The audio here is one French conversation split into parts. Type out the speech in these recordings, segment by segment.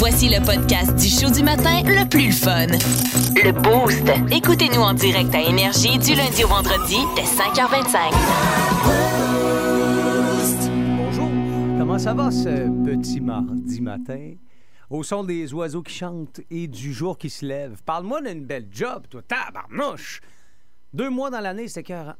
Voici le podcast du show du matin le plus fun. Le Boost. Écoutez-nous en direct à Énergie du lundi au vendredi dès 5h25. Bonjour, comment ça va ce petit mardi matin? Au son des oiseaux qui chantent et du jour qui se lève. Parle-moi d'une belle job, toi, tabarnouche! Deux mois dans l'année, c'est écœurant.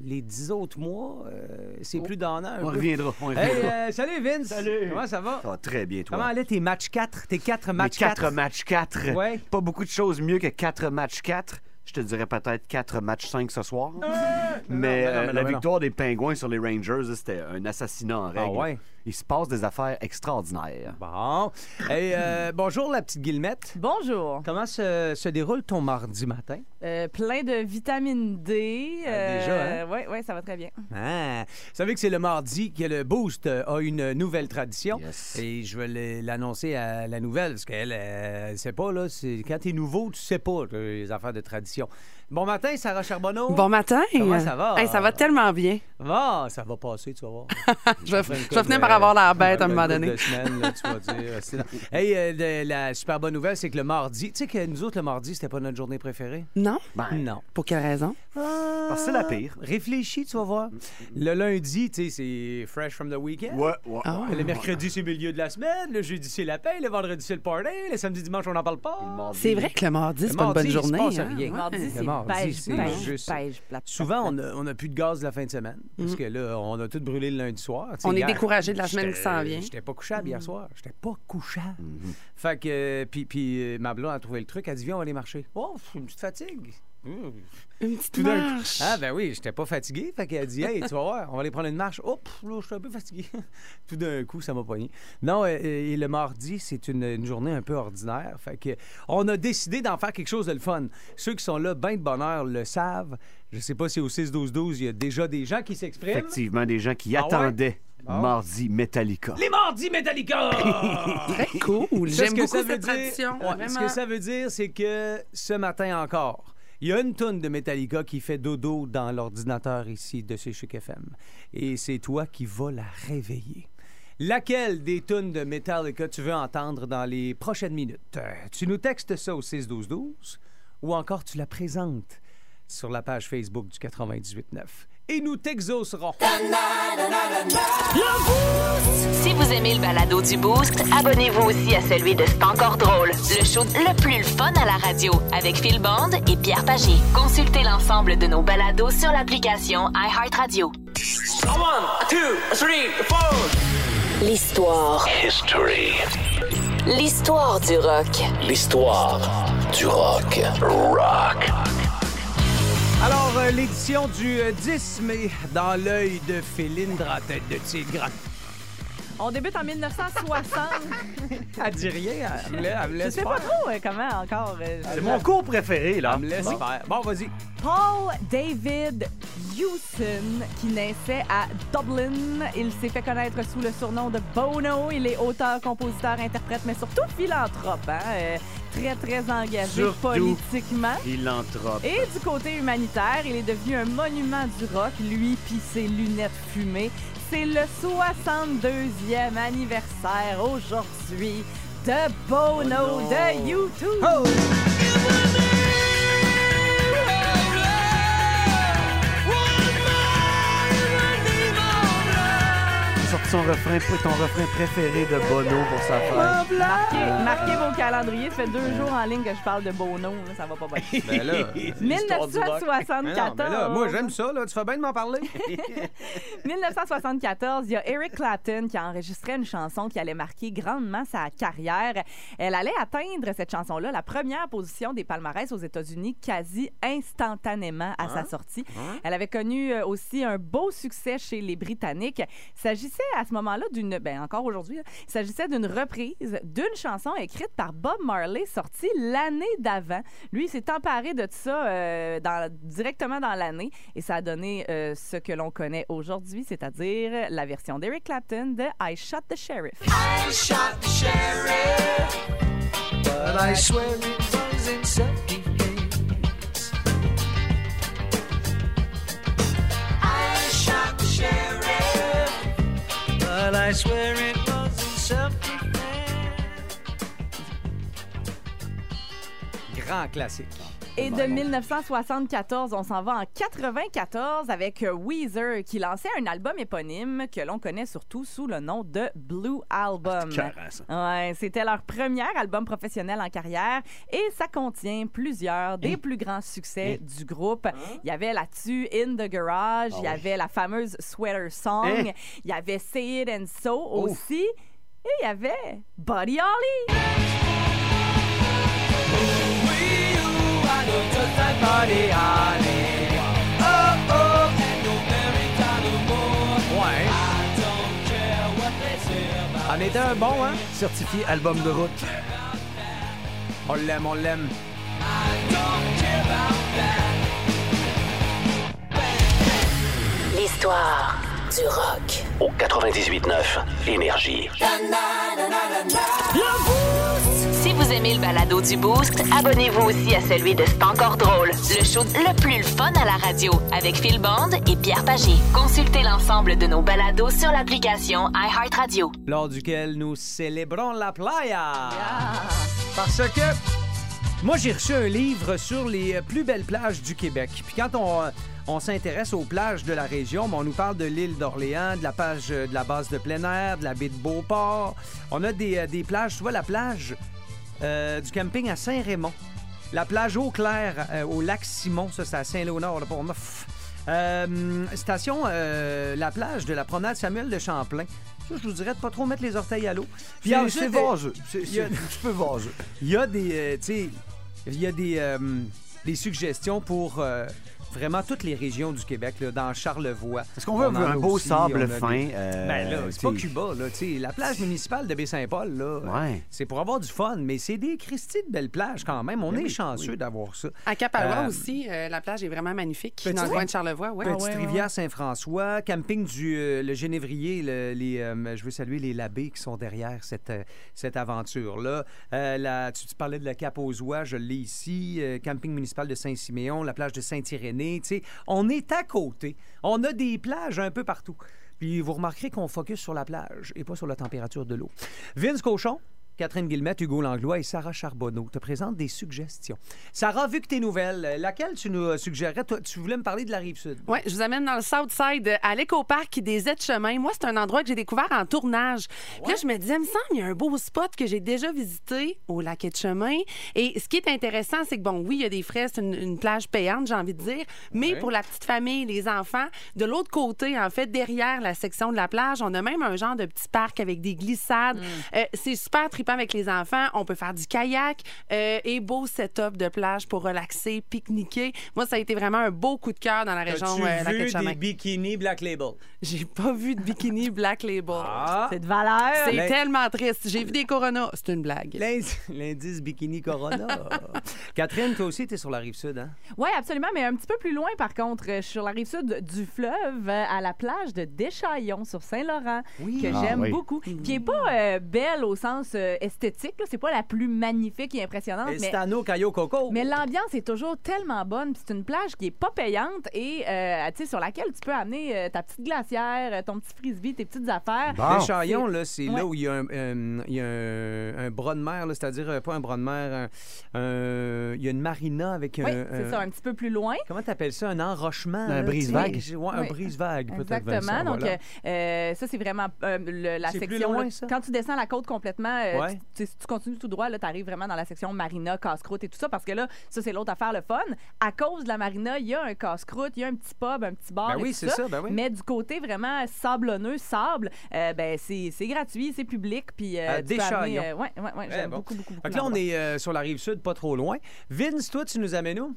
Les dix autres mois, euh, c'est plus d'honneur. On reviendra. On reviendra. Hey, euh, salut Vince! Salut. Comment ça va? Ça va très bien, toi. Comment allaient tes matchs 4? Tes 4 Mes matchs 4 4? matchs 4. Ouais. Pas beaucoup de choses mieux que 4 matchs 4. Je te dirais peut-être 4 matchs 5 ce soir. mais non, euh, mais non, la mais non. victoire des Pingouins sur les Rangers, c'était un assassinat en règle. Ah ouais? Il se passe des affaires extraordinaires. Bon. Hey, euh, bonjour la petite Guillemette. Bonjour. Comment se, se déroule ton mardi matin? Euh, plein de vitamine D. Ah, déjà, hein? Oui, ouais, ça va très bien. Ah, vous savez que c'est le mardi que le Boost euh, a une nouvelle tradition. Yes. Et je vais l'annoncer à la nouvelle, parce qu'elle, euh, elle sait pas, là. c'est- Quand t'es nouveau, tu sais pas euh, les affaires de tradition. Bon matin, Sarah Charbonneau. Bon matin. Comment ça va? Hey, ça va tellement bien. Ah, ça va passer, tu vas voir. Je vais, je vais finir par avoir l'air bête à un moment donné. de semaines, là, tu vas dire. euh, hey, euh, de- la super bonne nouvelle, c'est que le mardi, tu sais que nous autres, le mardi, c'était pas notre journée préférée? Non? Ben, Non. Pour quelle raison? Parce que c'est la pire. Réfléchis, tu vas voir. Le lundi, tu sais, c'est fresh from the weekend. Ouais, ouais. Ah. Le mercredi, c'est milieu de la semaine. Le jeudi, c'est la paix. Le vendredi, c'est le party. Le samedi, dimanche, on n'en parle pas. Le. C'est vrai que le mardi, Le c'est pas une bonne il se journée. passe hein? rien. Ouais. Mardi, c'est juste- plate. Souvent, on a, on a plus de gaz la fin de semaine. Parce que là, on a tout brûlé le lundi soir. Mm. On est découragé de la semaine qui s'en vient. J'étais pas couchable Mm. hier soir. J'étais pas couchable. Fait que, euh, puis, puis euh, ma blonde a trouvé le truc. Elle dit, viens, on va aller marcher. Oh, une petite fatigue. Mmh. Une petite Tout d'un coup- marche. Ah, ben oui, j'étais pas fatigué. Fait qu'elle dit, hey, tu vas voir, on va aller prendre une marche. Oh, pff, là, je suis un peu fatigué. Tout d'un coup, ça m'a pogné. Non, euh, euh, et le mardi, c'est une, une journée un peu ordinaire. Fait que, on a décidé d'en faire quelque chose de le fun. Ceux qui sont là, ben de bonheur, le savent. Je sais pas si au 6-12-12, il y a déjà des gens qui s'expriment. Effectivement, des gens qui Ah ouais? attendaient mardi Metallica. Les mardis Metallica! Très cool. J'aime beaucoup cette dire- tradition. Ouais, ce que ça veut dire, c'est que ce matin encore, il y a une tonne de Metallica qui fait dodo dans l'ordinateur ici de chez Chic. Et c'est toi qui vas la réveiller. Laquelle des tonnes de Metallica tu veux entendre dans les prochaines minutes? Euh, Tu nous textes ça au 6-12-12 ou encore tu la présentes sur la page Facebook du 98.9. Et nous t'exaucerons. Si vous aimez le balado du Boost, abonnez-vous aussi à celui de C'est encore drôle. Le show le plus fun à la radio avec Phil Bond et Pierre Pagé. Consultez l'ensemble de nos balados sur l'application iHeartRadio. L'histoire. L'histoire du rock. L'histoire du rock. Rock. Alors, euh, l'édition du euh, 10 mai, dans l'œil de Philindre à tête de tigre. On débute en 1960. Elle dit rien, elle me laisse, elle me Je laisse sais faire. pas trop euh, comment encore. euh, C'est mon cours préféré, là. Elle me laisse faire. Bon, vas-y. Paul David Hewson, qui naissait à Dublin. Il s'est fait connaître sous le surnom de Bono. Il est auteur, compositeur, interprète, mais surtout philanthrope. hein, euh, très, très engagé Surtout. politiquement. Philanthrope. Et du côté humanitaire, il est devenu un monument du rock, lui puis ses lunettes fumées. C'est le 62e anniversaire aujourd'hui de Bono de YouTube. Oh! Refrain, ton refrain préféré de Bono pour sa fête. Marquez, marquez vos calendriers, ça fait deux jours en ligne que je parle de Bono, là, ça va pas bien. Ben là, l'histoire du rock. Mais non, mais là, moi, j'aime ça. Là. Tu fais bien de m'en parler. 1974, il y a Eric Clapton qui a enregistré une chanson qui allait marquer grandement sa carrière. Elle allait atteindre cette chanson-là la première position des palmarès aux États-Unis quasi instantanément à sa sortie. Elle avait connu euh, aussi un beau succès chez les Britanniques. Il s'agissait à ce moment-là d'une, ben encore aujourd'hui, il s'agissait d'une reprise d'une chanson écrite par Bob Marley sortie l'année d'avant. Lui, il s'est emparé de ça euh, directement dans l'année et ça a donné euh, ce que l'on connaît aujourd'hui, c'est-à-dire la version d'Eric Clapton de I Shot the Sheriff. I shot the sheriff, but I swear it was in. I shot the sheriff, But I swear it wasn't self Grand classique. Et de 1974, on s'en va en 94 avec euh, Weezer qui lançait un album éponyme que l'on connaît surtout sous le nom de Blue Album. Ça. Ouais, c'était leur premier album professionnel en carrière et ça contient plusieurs des plus grands succès du groupe. Il y avait là-dessus In the Garage, il y avait la fameuse Sweater Song, Hein? il y avait Say It and So aussi et il y avait Buddy Holly. En était un bon, hein? Certifié album de route. On l'aime, on l'aime. L'histoire du rock. Au 98.9 Énergie. Vous aimez le balado du Boost, abonnez-vous aussi à celui de C'est encore drôle. Le show le plus fun à la radio avec Phil Bond et Pierre Pagé. Consultez l'ensemble de nos balados sur l'application iHeartRadio. lors duquel nous célébrons la playa. Parce que moi, j'ai reçu un livre sur les euh, plus belles plages du Québec. Puis quand on, euh, on s'intéresse aux plages de la région, ben, on nous parle de l'île d'Orléans, de la plage euh, de la base de plein air, de la baie de Beauport. On a des, des plages, tu vois, la plage euh, du camping à Saint-Raymond. La plage Eau Claire euh, au lac Simon, ça c'est à Saint-Léonard, là, pour neuf. Euh, station, euh, la plage de la promenade Samuel de Champlain. Ça, je vous dirais de pas trop mettre les orteils à l'eau. Puis C'est ensuite, c'est vaseux. C'est il y a- il y des, euh, tu sais, il y a des, des suggestions pour vraiment toutes les régions du Québec, là, dans Charlevoix. Est-ce qu'on veut On un beau aussi, sable fin? des- euh, Ben là, c'est pas Cuba, là, tu sais. La plage municipale de Baie-Saint-Paul, là, Ouais. c'est pour avoir du fun, mais c'est des Christie de belles plages quand même. On Ben est oui, chanceux oui. d'avoir ça. À Capalois Euh, aussi, euh, la plage est vraiment magnifique. Petit- dans le coin de Charlevoix, ouais. Petite ouais, rivière Saint-François, camping du euh, le Génévrier, le- les, euh, je veux saluer les labés qui sont derrière cette, euh, cette aventure-là. Euh, la- tu, tu parlais de la Cap aux Oies, je l'ai ici, euh, camping municipal de Saint-Siméon, la plage de Saint-Irénée. On est à côté. On a des plages un peu partout. Puis vous remarquerez qu'on focus sur la plage et pas sur la température de l'eau. Vince Cochon, Catherine Guillemette, Hugo Langlois et Sarah Charbonneau te présentent des suggestions. Sarah, vu que tes nouvelles, euh, laquelle tu nous suggérerais? Toi, tu voulais me parler de la rive sud. Oui, je vous amène dans le Southside, euh, à l'éco-parc des aides-chemins. Moi, c'est un endroit que j'ai découvert en tournage. Puis Là, je me disais, il me semble, il y a un beau spot que j'ai déjà visité au lac de chemin. Et ce qui est intéressant, c'est que, bon, oui, il y a des frais, c'est une, une plage payante, j'ai envie de dire, mais pour la petite famille, les enfants, de l'autre côté, en fait, derrière la section de la plage, on a même un genre de petit parc avec des glissades. Euh, c'est super trippant avec les enfants. On peut faire du kayak euh, et beau setup de plage pour relaxer, pique-niquer. Moi, ça a été vraiment un beau coup de cœur dans la région As-tu euh, vu Lac-Chemin. des bikinis Black Label? J'ai pas vu de bikini Black Label. Ah! C'est de valeur. C'est l'in- tellement triste. J'ai vu des Corona. C'est une blague. L'indice, l'indice bikini Corona. Catherine, toi aussi, t'es sur la rive sud, hein? Oui, absolument, mais un petit peu plus loin, par contre, euh, je suis sur la rive sud du fleuve, euh, à la plage de Deschaillons, sur Saint-Laurent, Oui. que Ah, j'aime oui. beaucoup. Qui n'est pas euh, belle au sens euh, esthétique, là. c'est pas la plus magnifique et impressionnante, mais, Stano, Cayo, Coco. mais l'ambiance est toujours tellement bonne. puis C'est une plage qui est pas payante et euh, tu sais, sur laquelle tu peux amener euh, ta petite glacière, euh, ton petit frisbee, tes petites affaires. Bon. Le Chaillon, là, c'est Ouais. là où il y a un, euh, il y a un, un bras de mer, là, c'est-à-dire euh, pas un bras de mer, un- il y a une marina avec un. Oui, c'est un- ça, un petit peu plus loin. Comment t'appelles ça? Un enrochement? Un là, brise-vague. Ouais, un Oui. brise-vague, peut-être. Exactement. Vincent, Donc, voilà. euh, euh, ça, c'est vraiment euh, le- la C'est plus section. loin, là, ça? Quand tu descends la côte complètement, euh, Ouais. tu, si continues tout droit, tu arrives vraiment dans la section marina, casse-croûte et tout ça, parce que là, ça, c'est l'autre affaire, le fun. À cause de la marina, il y a un casse-croûte, il y a un petit pub, un petit bar. Ben et oui, tout c'est ça, ben oui. Mais du côté vraiment sablonneux, sable, euh, ben, c'est c'est gratuit, c'est public. Puis, euh, tu peux amener, euh, ouais, ouais, ouais, Très j'aime bon. beaucoup, beaucoup, beaucoup. Fait que là, on est euh, sur la rive sud, pas trop loin. Vince, toi, tu nous amènes où?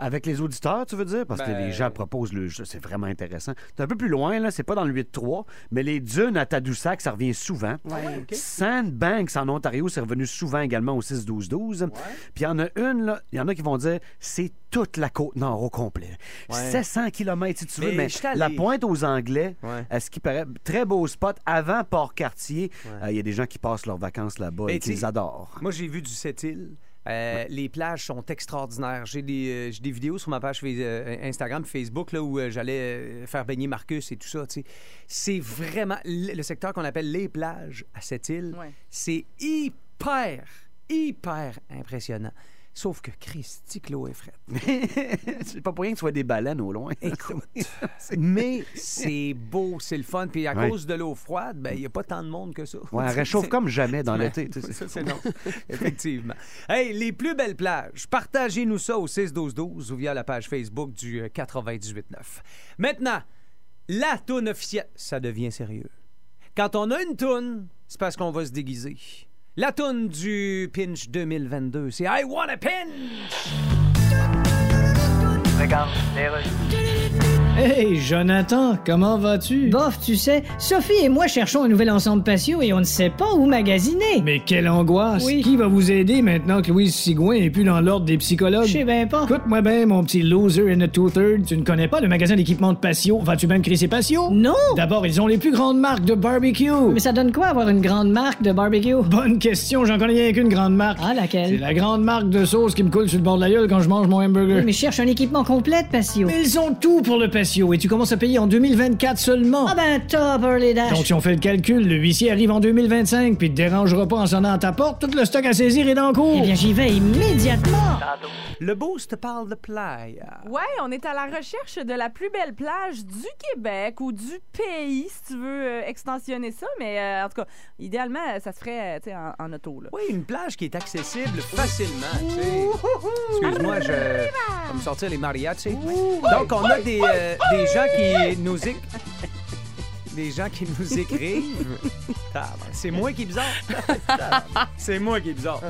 Avec les auditeurs, tu veux dire? Parce que Ben- les gens proposent le jeu, c'est vraiment intéressant. C'est un peu plus loin, là, c'est pas dans le 8-3, mais les dunes à Tadoussac, ça revient souvent. Ouais. Sandbanks en Ontario, c'est revenu souvent également au 6-12-12. Puis il y en a une, là, il y en a qui vont dire c'est toute la côte nord au complet. Ouais. 700 km si tu veux, Mais la pointe aux Anglais, à ce qui paraît, très beau spot avant Port-Cartier. Euh, Il y a des gens qui passent leurs vacances là-bas Mais et qui tu les adorent. Moi, j'ai vu du Sept-Îles. Euh, Les plages sont extraordinaires. J'ai des, euh, des vidéos sur ma page euh, Instagram, Facebook, là, où j'allais faire baigner Marcus et tout ça. C'est vraiment le le secteur qu'on appelle les plages à cette île. Ouais. C'est hyper, hyper impressionnant. Sauf que Christy, est frette. c'est pas pour rien que tu vois des baleines au loin. Écoute, mais c'est beau, c'est le fun. Puis à Ouais. cause de l'eau froide, ben il n'y a pas tant de monde que ça. Ouais, elle réchauffe comme jamais dans l'été. Ça, c'est non. Effectivement. Hey, les plus belles plages, partagez-nous ça au 6-12-12 ou via la page Facebook du euh, 98.9. Maintenant, la toune officielle, ça devient sérieux. Quand on a une toune, c'est parce qu'on va se déguiser. La toune du Pinch 2022, c'est I Want a Pinch! Hey, Jonathan, comment vas-tu? Bof, tu sais, Sophie et moi cherchons un nouvel ensemble patio et on ne sait pas où magasiner. Mais quelle angoisse! Oui. Qui va vous aider maintenant que Louise Sigouin est plus dans l'ordre des psychologues? Je sais bien pas. Écoute-moi bien, mon petit loser in a two-third. Tu ne connais pas le magasin d'équipement de patio? Vas-tu même crisser patio? Non! D'abord, ils ont les plus grandes marques de barbecue. Mais ça donne quoi avoir une grande marque de barbecue? Bonne question, j'en connais rien qu'une grande marque. Ah, C'est laquelle? la grande marque de sauce qui me coule sur le bord de la gueule quand je mange mon hamburger. Oui, mais je cherche un équipement complet de patio. Mais ils ont tout pour le patio et tu commences à payer en 2024 seulement. Ah ben top, Early Dash. Donc, si on fait le calcul, le huissier arrive en 2025 puis te dérangera pas en sonnant à ta porte, tout le stock à saisir est en cours. Eh bien, j'y vais immédiatement. Le boost parle de playa. Ouais, on est à la recherche de la plus belle plage du Québec ou du pays, si tu veux euh, extensionner ça. Mais euh, en tout cas, idéalement, ça se ferait euh, tu sais, en, en auto. Là. Oui, une plage qui est accessible facilement. Excuse-moi, je vais me sortir les mariachis. Donc, on a des, euh, des gens qui nous éc- des gens qui nous écrivent. C'est moi qui est bizarre. C'est moi qui est bizarre.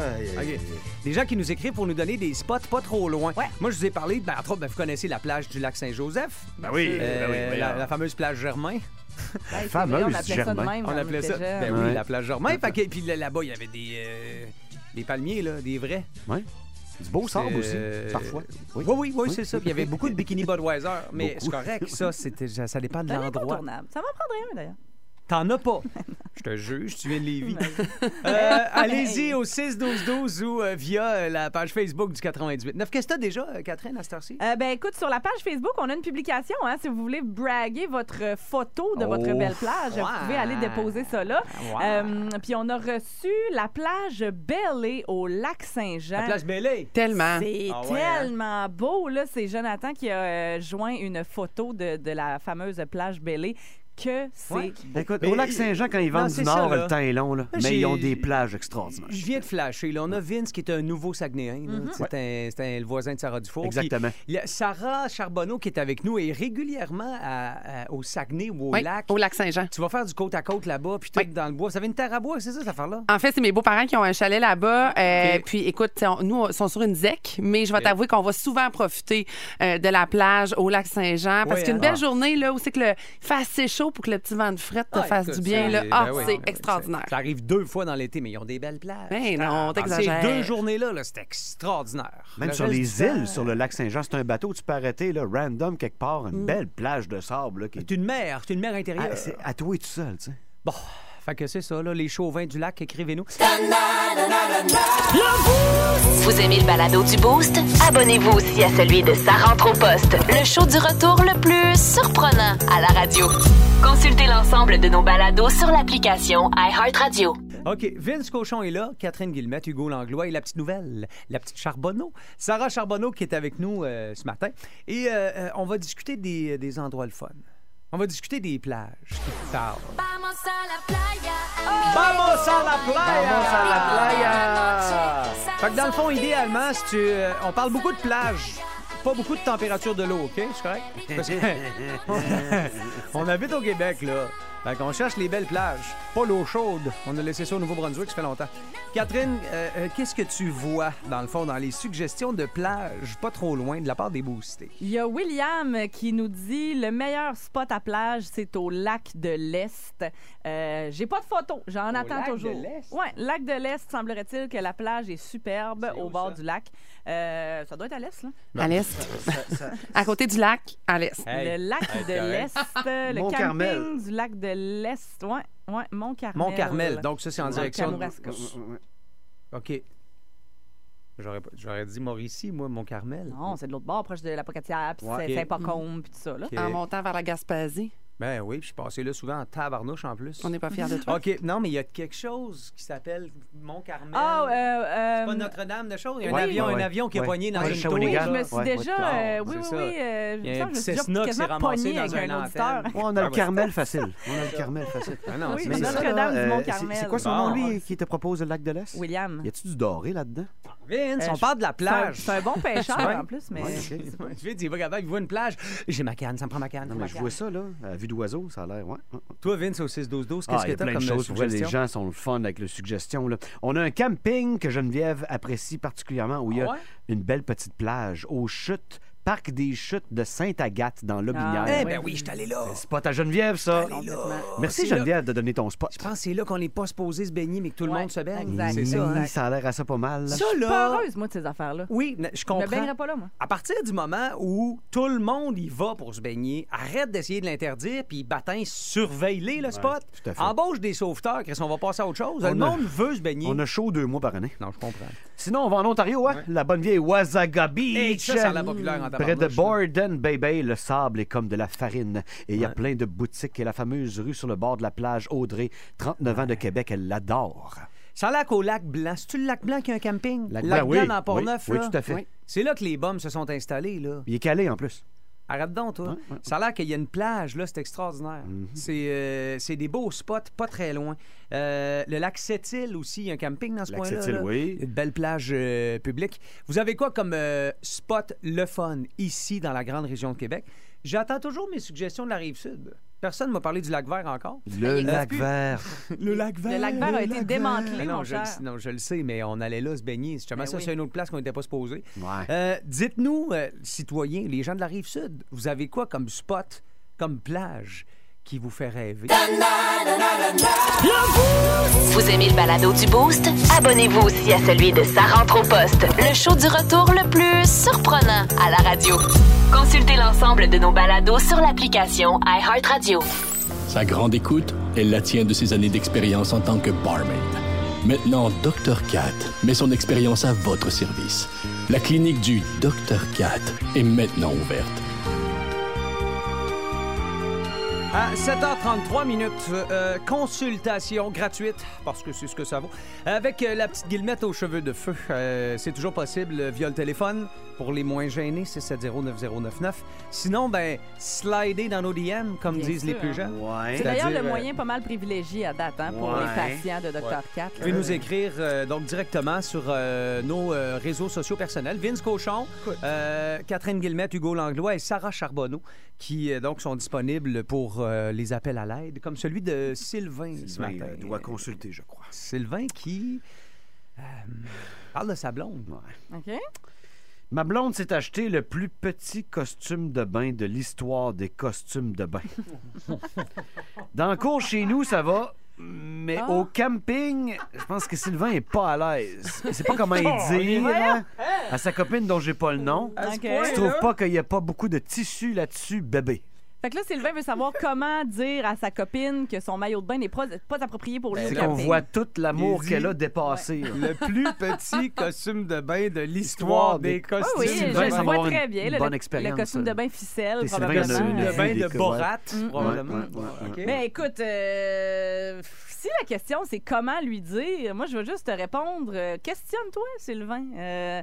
Des gens qui nous écrivent pour nous donner des spots pas trop loin. Moi, je vous ai parlé, ben, entre autres, ben, vous connaissez la plage du lac Saint-Joseph. Ben oui, Euh, ben oui, la, la fameuse plage Germain. Hey, c'est fameuse on appelait ça de Germain. même On quand appelait ça. Ben Ouais. oui, la plage Germain. Puis là- là-bas, il y avait des, euh, des palmiers, là, des vrais. Ouais. Du beau sable aussi, Euh, parfois. Oui, oui, oui, c'est ça. Il y avait beaucoup de bikini Budweiser. Mais c'est correct, ça, c'était, ça dépend de l'endroit. incontournable. Ça m'en prendrait un, d'ailleurs. T'en as pas. Je te juge, tu viens de Lévis. Euh, allez-y au 6-12-12 ou euh, via euh, la page Facebook du 98.9. Qu'est-ce que t'as déjà, euh, Catherine, à cette heure-ci? Euh, ben écoute, sur la page Facebook, on a une publication. Hein, si vous voulez braguer votre photo de votre Oh. belle plage, vous pouvez aller déposer ça là. Euh, Puis on a reçu la plage Belle au lac Saint-Jean. La plage Bellée. Tellement. C'est Ah ouais, hein? tellement beau, là. C'est Jonathan qui a euh, joint une photo de, de la fameuse plage Bellée. Que c'est Ouais. Écoute, Mais- au lac Saint-Jean, quand ils vendent du Nord, le temps est long, là. Là, mais ils ont des plages extraordinaires. Je viens de flasher. Là. On a Vince qui est un nouveau Saguenayen. là. Mm-hmm. C'est un- c'est un- le voisin de Sarah Dufour. Exactement. Puis, il y a Sarah Charbonneau qui est avec nous et régulièrement à- à- au Saguenay ou au Oui, lac. au lac Saint-Jean. Tu vas faire du côte à côte là-bas, puis tout Oui. dans le bois. Ça avait une terre à bois, c'est ça, cette affaire-là? En fait, c'est mes beaux-parents qui ont un chalet là-bas. Euh. Puis, écoute, on- nous, on sont sur une ZEC, mais je vais t'avouer qu'on va souvent profiter euh, de la plage au lac Saint-Jean. Parce Oui, qu'une hein? belle Ah. journée, là, où c'est que le fait assez chaud pour que le petit vent de fret te Ah, fasse écoute, du bien, c'est- là. ben Ah, oui, c'est ben, extraordinaire. Ça arrive deux fois dans l'été, mais ils ont des belles plages. Ben non, Ah, t'exagères. Ces deux journées-là, là, c'est extraordinaire. Même Le sur reste les du temps, îles, sur le lac Saint-Jean, c'est un bateau, tu peux arrêter, là, random, quelque part, Mm. une belle plage de sable, là, qui C'est une mer, c'est une mer intérieure. Ah, c'est à toi tout seul, tu sais. Bon, fait que c'est ça, là, les chauvins du lac, écrivez-nous. Vous aimez le balado du Boost? Abonnez-vous aussi à celui de Sa rentre au poste, le show du retour le plus surprenant à la radio. Consultez l'ensemble de nos balados sur l'application iHeartRadio. OK, Vince Cochon est là, Catherine Guillemette, Hugo Langlois et la petite nouvelle, la petite Charbonneau. Sarah Charbonneau qui est avec nous euh, ce matin. Et euh, euh, on va discuter des, des endroits le fun. On va discuter des plages qui parlent. Vamos a la playa! Vamos a la playa! Fait que dans le fond, idéalement, si tu, euh, on parle beaucoup de plages. Pas beaucoup de température de l'eau, OK? C'est correct? Parce que- on habite au Québec, là. Fait qu'on cherche les belles plages, pas l'eau chaude. On a laissé ça au Nouveau-Brunswick, ça fait longtemps. Catherine, euh, euh, qu'est-ce que tu vois, dans le fond, dans les suggestions de plages pas trop loin de la part des boostés? Il y a William qui nous dit le meilleur spot à plage, c'est au lac de l'Est. Euh, J'ai pas de photo, j'en attends lac de toujours. l'Est? Ouais, lac de l'Est, semblerait-il que la plage est superbe au bord ça? du lac. Euh, ça doit être à l'Est, là. À l'est. À côté du lac, à l'est. Hey, le lac hey, de l'Est, le camping du lac de l'Est. Ouais, ouais, Mont-Carmel. Mont-Carmel, donc ça, c'est en direction... de-. OK. J'aurais, pas- j'aurais dit Mauricie, moi, Mont-Carmel. Non, c'est de l'autre bord, proche de la Pocatière, puis Ouais. c'est Ok. Saint-Pacôme, puis tout ça, là. OK. En montant vers la Gaspésie. Ben oui, puis je passais là souvent en tabarnouche en plus. On n'est pas fiers de toi. OK, non, mais il y a quelque chose qui s'appelle Mont-Carmel. Ah, euh, euh, C'est pas Notre-Dame de choses. Il y a un avion, ouais, un avion qui a Ouais. pogné dans Ouais, une tour. Shawinigan. je me suis Ouais, déjà. ouais, euh, oui, oui, oui. euh, Il y a un suis Cessna qui s'est ramassé dans un. Ouais, on a Ah le ouais. Carmel facile. On a le Carmel facile. Ah non, Oui. Notre-Dame du euh, Mont-Carmel. c'est- C'est quoi son nom, lui, qui te propose le lac de l'Est? William. Y a-tu du doré là-dedans? Vince, Euh, on je- parle de la plage. C'est un bon pêcheur en plus, mais. Dire, il va capable, il voit une plage. J'ai ma canne, ça me prend ma canne. Non, mais je vois ça, là, à vue d'oiseau, ça a l'air, ouais. Toi, Vince, au 6-12-12, qu'est-ce Ah, y que t'as plein comme de choses. Les gens sont le fun avec le suggestion. Là. On a un camping que Geneviève apprécie particulièrement où il y a Ah ouais? une belle petite plage aux chutes, parc des chutes de Sainte-Agathe dans Lobinière. Ah, Eh ben oui, je suis allé là. C'est spot à Geneviève, ça. Merci là- Geneviève de donner ton spot. Je pense que c'est là qu'on n'est pas supposé se baigner, mais que tout le Ouais, monde se baigne. C'est ça. Hein? ça a l'air à ça pas mal. là. Ça, Je suis là. pas heureuse, moi, de ces affaires-là. Oui, je Je me comprends. baignerais pas là, moi. À partir du moment où tout le monde y va pour se baigner, arrête d'essayer de l'interdire, puis bâtin, surveille-les, le spot. tout à fait. Embauche des sauveteurs, Chris, on va passer à autre chose. On le a- monde veut se baigner. On a chaud deux mois par année. Non, je comprends. Sinon, on va en Ontario, hein? La bonne vieille Wasaga Beach. Hey, ça, ça a l'air populaire en Près de Borden, Baby, le sable est comme de la farine. Et il y a Ouais. plein de boutiques. Et la fameuse rue sur le bord de la plage Audrey, 39 ans de Québec, elle l'adore. Ça a l'air qu'au lac Blanc. C'est-tu le lac Blanc qui a un camping? Lac Lac Blanc, Blanc oui. dans Port-Neuf, Oui, oui, tout à fait. Oui. C'est là que les bombes se sont installés, là. Il est calé en plus. Arrête donc, toi. Ouais, ouais. Ça a l'air qu'il y a une plage, là, c'est extraordinaire. Mhm. C'est euh, c'est des beaux spots, pas très loin. Euh, le lac Sept-Îles aussi, il y a un camping dans ce Lac coin-là. Sept-Îles, là. oui. Une belle plage euh, publique. Vous avez quoi comme spot le fun ici, dans la grande région de Québec? J'attends toujours mes suggestions de la Rive-Sud. Personne ne m'a parlé du lac vert encore. Le il lac vert. Le lac Le lac vert a été démantelé, Mais non, mon je, le- cher. non, je le sais, mais on allait là se baigner. Justement, Ben ça, oui. c'est une autre place qu'on n'était pas supposé. Ouais. Euh, Dites-nous, euh, citoyens, les gens de la rive sud, vous avez quoi comme spot, comme plage? Qui vous fait rêver? Vous aimez le balado du Boost? Abonnez-vous aussi à celui de Sa rentre au poste, le show du retour le plus surprenant à la radio. Consultez l'ensemble de nos balados sur l'application iHeartRadio. Sa grande écoute, elle la tient de ses années d'expérience en tant que barmaid. Maintenant, Dr. Cat met son expérience à votre service. La clinique du Dr. Cat est maintenant ouverte. À 7h33 minutes, euh, consultation gratuite, parce que c'est ce que ça vaut, avec euh, la petite guillemette aux cheveux de feu. Euh, c'est toujours possible euh, via le téléphone. Pour les moins gênés, 670-9099. Sinon, ben, slider dans nos DM, comme Bien disent les plus hein. jeunes. Ouais. C'est d'ailleurs le euh, moyen pas mal privilégié à date hein, pour Ouais. les patients de Dr. Cat. Vous pouvez nous écrire euh, donc directement sur euh, nos euh, réseaux sociaux personnels. Vince Cochon, euh, Catherine Guillemette, Hugo Langlois et Sarah Charbonneau qui euh, donc sont disponibles pour euh, les appels à l'aide, comme celui de Sylvain, ce Sylvain matin. euh, doit consulter, je crois. Sylvain qui euh, parle de sa blonde. OK? Ma blonde s'est acheté le plus petit costume de bain de l'histoire des costumes de bain. Dans le cours chez nous, ça va. Mais Ah. au camping, je pense que Sylvain est pas à l'aise. Il sait pas comment dire hein, à sa copine dont j'ai pas le nom. OK. Je trouve pas qu'il y a pas beaucoup de tissu là-dessus, bébé. Fait que là, Sylvain veut savoir comment dire à sa copine que son maillot de bain n'est pas, pas approprié pour lui. C'est qu'on voit tout l'amour qu'elle a dépassé. Le plus petit costume de bain de l'histoire des Oui, costumes. oui, Sylvain, je ça le va très bien. une bonne le- expérience, Le costume de bain ficelle, Et Sylvain, probablement. a Costume de bain de Borat, probablement. Mais écoute, euh, si la question c'est comment lui dire, moi je vais juste te répondre. euh, Questionne-toi, Sylvain. Euh.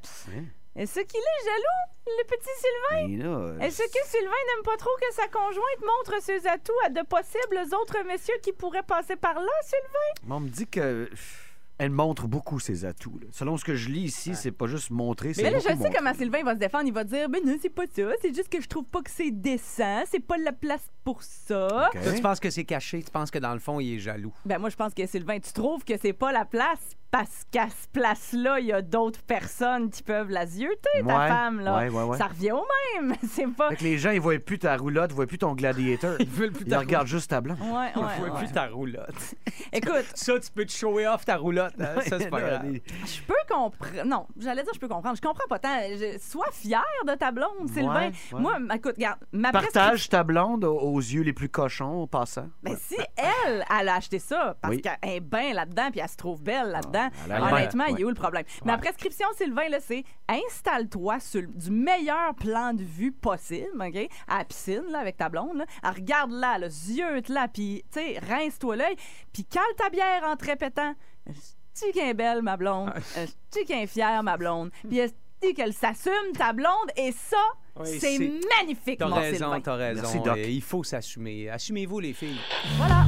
Est-ce qu'il est jaloux, le petit Sylvain? Mais Est-ce que Sylvain n'aime pas trop que sa conjointe montre ses atouts à de possibles autres messieurs qui pourraient passer par là, Sylvain? on me dit que elle montre beaucoup ses atouts. là. Selon ce que je lis ici, c'est pas juste montrer, c'est Mais là, je beaucoup sais montrer. comment Sylvain va se défendre. Il va dire, ben non, c'est pas ça. C'est juste que je trouve pas que c'est décent. C'est pas la place pour ça. Toi, tu penses que c'est caché, tu penses que dans le fond, il est jaloux? Ben moi, je pense que Sylvain, tu trouves que c'est pas la place parce qu'à ce place-là, il y a d'autres personnes qui peuvent la zioter, ta Ouais, femme, là. ouais, ouais, ouais. Ça revient au même. C'est pas... Fait que les gens, ils voient plus ta roulotte, ils voient plus ton gladiator. Ils veulent plus Ils ta regardent juste ta blonde. Ouais, Ils veulent ouais. plus ta roulotte. Écoute, Ça, tu peux te shower off ta roulotte. hein, Ça, c'est pas grave. je peux comprendre. Non, j'allais dire je peux comprendre. Je comprends pas tant. Je- Sois fier de ta blonde, Sylvain. Ouais. Moi, écoute, regarde, ma Partage ta blonde aux, aux yeux les plus cochons au passant. Ben, Ouais. si elle, elle a acheté ça parce Oui. qu'elle est bien là-dedans puis elle se trouve belle là-dedans, la Honnêtement, mer, il est où le problème? Ma prescription, Sylvain, là, c'est installe-toi sur le- du meilleur plan de vue possible, OK? À la piscine, là, avec ta blonde, là. Ah, Regarde-la, là, ziote-la, puis, tu sais, rince-toi l'œil, puis cale ta bière en te répétant « tu qu'elle est belle, ma blonde? tu qu'elle est fière, ma blonde? Puis est-ce qu'elle s'assume, ta blonde? Et ça, Oui, c'est c'est- magnifique, T'as raison, t'as raison. Merci, Doc. Et il faut s'assumer. Assumez-vous, les filles. Voilà.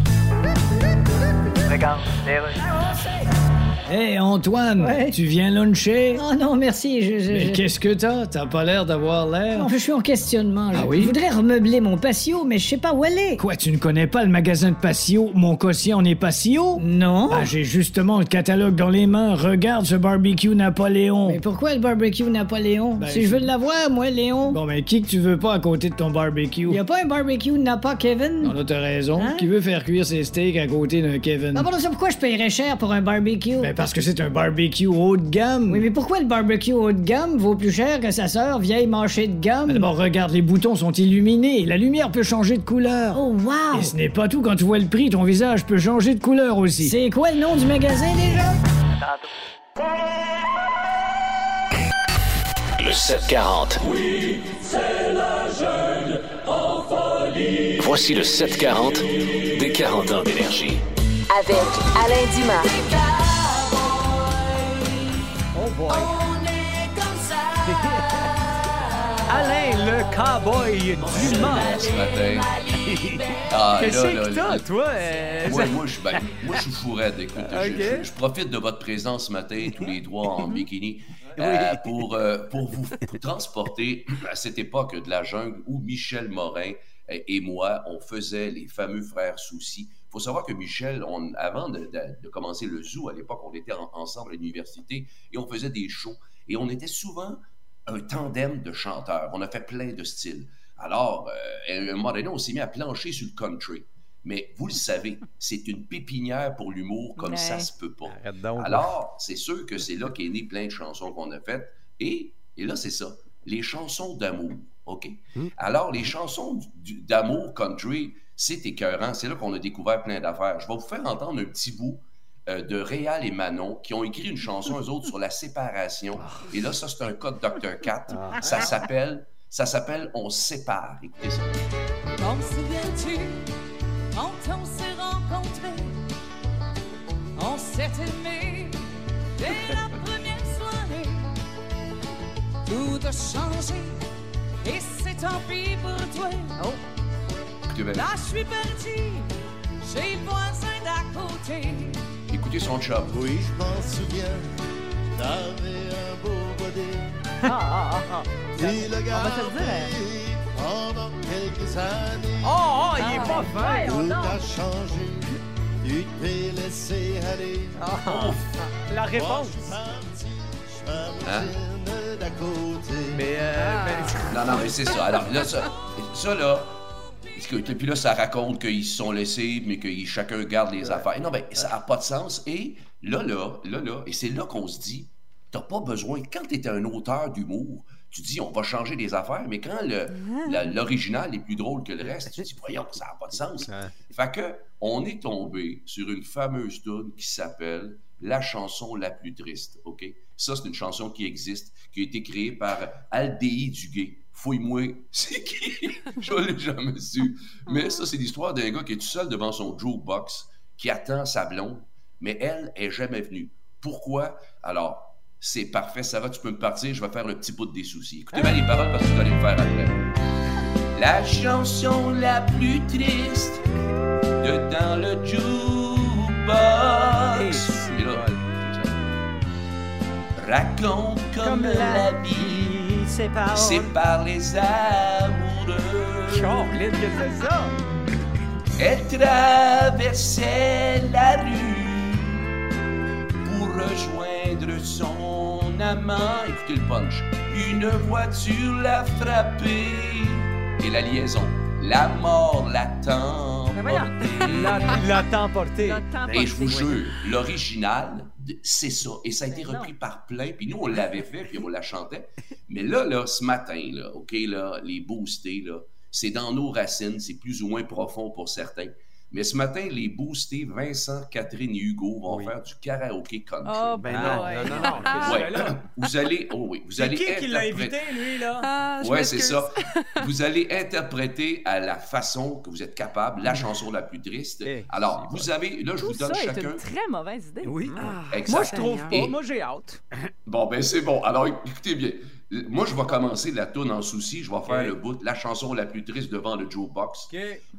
Hé, Antoine, Ouais. tu viens luncher? Oh non, merci. Je, je- Mais je- qu'est-ce que t'as? T'as pas l'air d'avoir l'air. Non, je suis en questionnement. là. Ah oui? Je voudrais remeubler mon patio, mais je sais pas où aller. Quoi, tu ne connais pas le magasin de patio Mon quotient n'est pas si haut? Non. Ah, j'ai justement le catalogue dans les mains. Regarde ce barbecue Napoléon. Mais pourquoi le barbecue Napoléon? Ben, si je veux l'avoir, moi, Léon. Bon, mais qui que tu veux pas à côté de ton barbecue? Y a pas un barbecue Napa Kevin? Non, là, t'as raison. Hein? Qui veut faire cuire ses steaks à côté d'un Kevin? Ah, bon, ça, pourquoi je paierais cher pour un barbecue? Ben, parce que c'est un barbecue haut de gamme. Oui, mais pourquoi le barbecue haut de gamme vaut plus cher que sa sœur vieille mâchée de gamme? Mais D'abord, regarde, les boutons sont illuminés. La lumière peut changer de couleur. Oh, wow! Et ce n'est pas tout. Quand tu vois le prix, ton visage peut changer de couleur aussi. C'est quoi le nom du magasin déjà? Le 740. Voici le 740 des 40 ans d'énergie. Avec Alain Dumas, Oh boy. Alain, le cowboy du Mans. ce matin. Ah, Qu'est-ce là, là, que t'as, là, toi? euh, Moi, moi, je, ben, moi, je suis écoute. Je- Ok. Je, je profite de votre présence ce matin, tous les trois en bikini, euh, pour, euh, pour vous transporter à cette époque de la jungle où Michel Morin et moi, on faisait les fameux frères soucis. Il faut savoir que Michel, on, avant de, de- de commencer le zoo, à l'époque, on était en- ensemble à l'université et on faisait des shows. Et on était souvent un tandem de chanteurs. On a fait plein de styles. Alors, euh, à un moment donné, on s'est mis à plancher sur le country. Mais vous le savez, c'est une pépinière pour l'humour comme Ouais. ça se peut pas. Alors, c'est sûr que c'est là qu'est né plein de chansons qu'on a faites. Et, et là, c'est ça, les chansons d'amour, OK? Alors, les chansons d'amour country, c'est écœurant. C'est là qu'on a découvert plein d'affaires. Je vais vous faire entendre un petit bout euh, de Réal et Manon qui ont écrit une chanson, eux autres, sur la séparation. Et là, ça, c'est un cas de Dr. Cat. Ça s'appelle... Ça s'appelle On sépare. Écoutez ça. T'en souviens-tu quand on s'est rencontrés? On s'est aimés dès la première soirée. Tout a changé et c'est tant pis pour toi. Écoutez bien. Là, je suis partie chez le voisin d'à côté. Écoutez son chum. Oui, je m'en souviens. T'avais un beau body. Ah, ah, ah, ah. Tu le On va te le dire, gardais pendant quelques années. Oh, oh, il est pas fin. Tout a changé. Tu t'es laissé aller. Ah, la réponse. Mais, euh, ben, Non, non, mais c'est ça. Alors là, ça, ça là, écoute, puis là, ça raconte qu'ils se sont laissés, mais que chacun garde les affaires. Non, ben, ça n'a pas de sens. Et là, là, là, là, et c'est là qu'on se dit, t'as pas besoin, quand t'es un auteur d'humour, tu dis, on va changer les affaires, mais quand le- la- l'original est plus drôle que le reste, tu dis, voyons, ça n'a pas de sens. Fait que, on est tombé sur une fameuse tune qui s'appelle La chanson la plus triste, OK? Ça, c'est une chanson qui existe, qui a été créée par Aldéi Duguay. Fouille-moi, c'est qui? Je l'ai jamais su. Mais ça, c'est l'histoire d'un gars qui est tout seul devant son jukebox, qui attend sa blonde, mais elle est jamais venue. Pourquoi? Alors, c'est parfait, ça va, tu peux me partir, je vais faire le petit bout des soucis. Écoutez bien les paroles parce que vous allez le faire après. La chanson la plus triste de dans le jukebox. Raconte comme, la vie sépare. sépare les amoureux. Que c'est ça? Elle traversait la rue pour rejoindre son amant. Écoutez le punch. Une voiture l'a frappé et la liaison. La mort l'attend. La, la temps porté. Et je vous jure, l'original, c'est ça. Et ça a été repris par plein. Puis nous, on l'avait fait, puis on la chantait. Mais là, là, ce matin, là, OK, là, les boostés, là, c'est dans nos racines, c'est plus ou moins profond pour certains. Mais ce matin, les boostés Vincent, Catherine et Hugo vont faire du karaoké country. Oh, Ben boy. non, non, non, non. Ouais. c'est là? Vous allez, oh oui, vous C'est allez qui qui l'a invité, lui, là? Ah, je Ouais, c'est ça. Vous allez interpréter à la façon que vous êtes capable la chanson la plus triste. Eh, Alors, vous avez, là, je Tout vous donne ça est chacun. une très mauvaise idée. Oui. Exact. Moi, je trouve pas. Et- Moi, j'ai hâte. Bon, ben c'est bon. Alors, écoutez bien. Moi, je vais commencer la tourne en souci. Je vais faire le bout, la chanson la plus triste devant le Joe Box.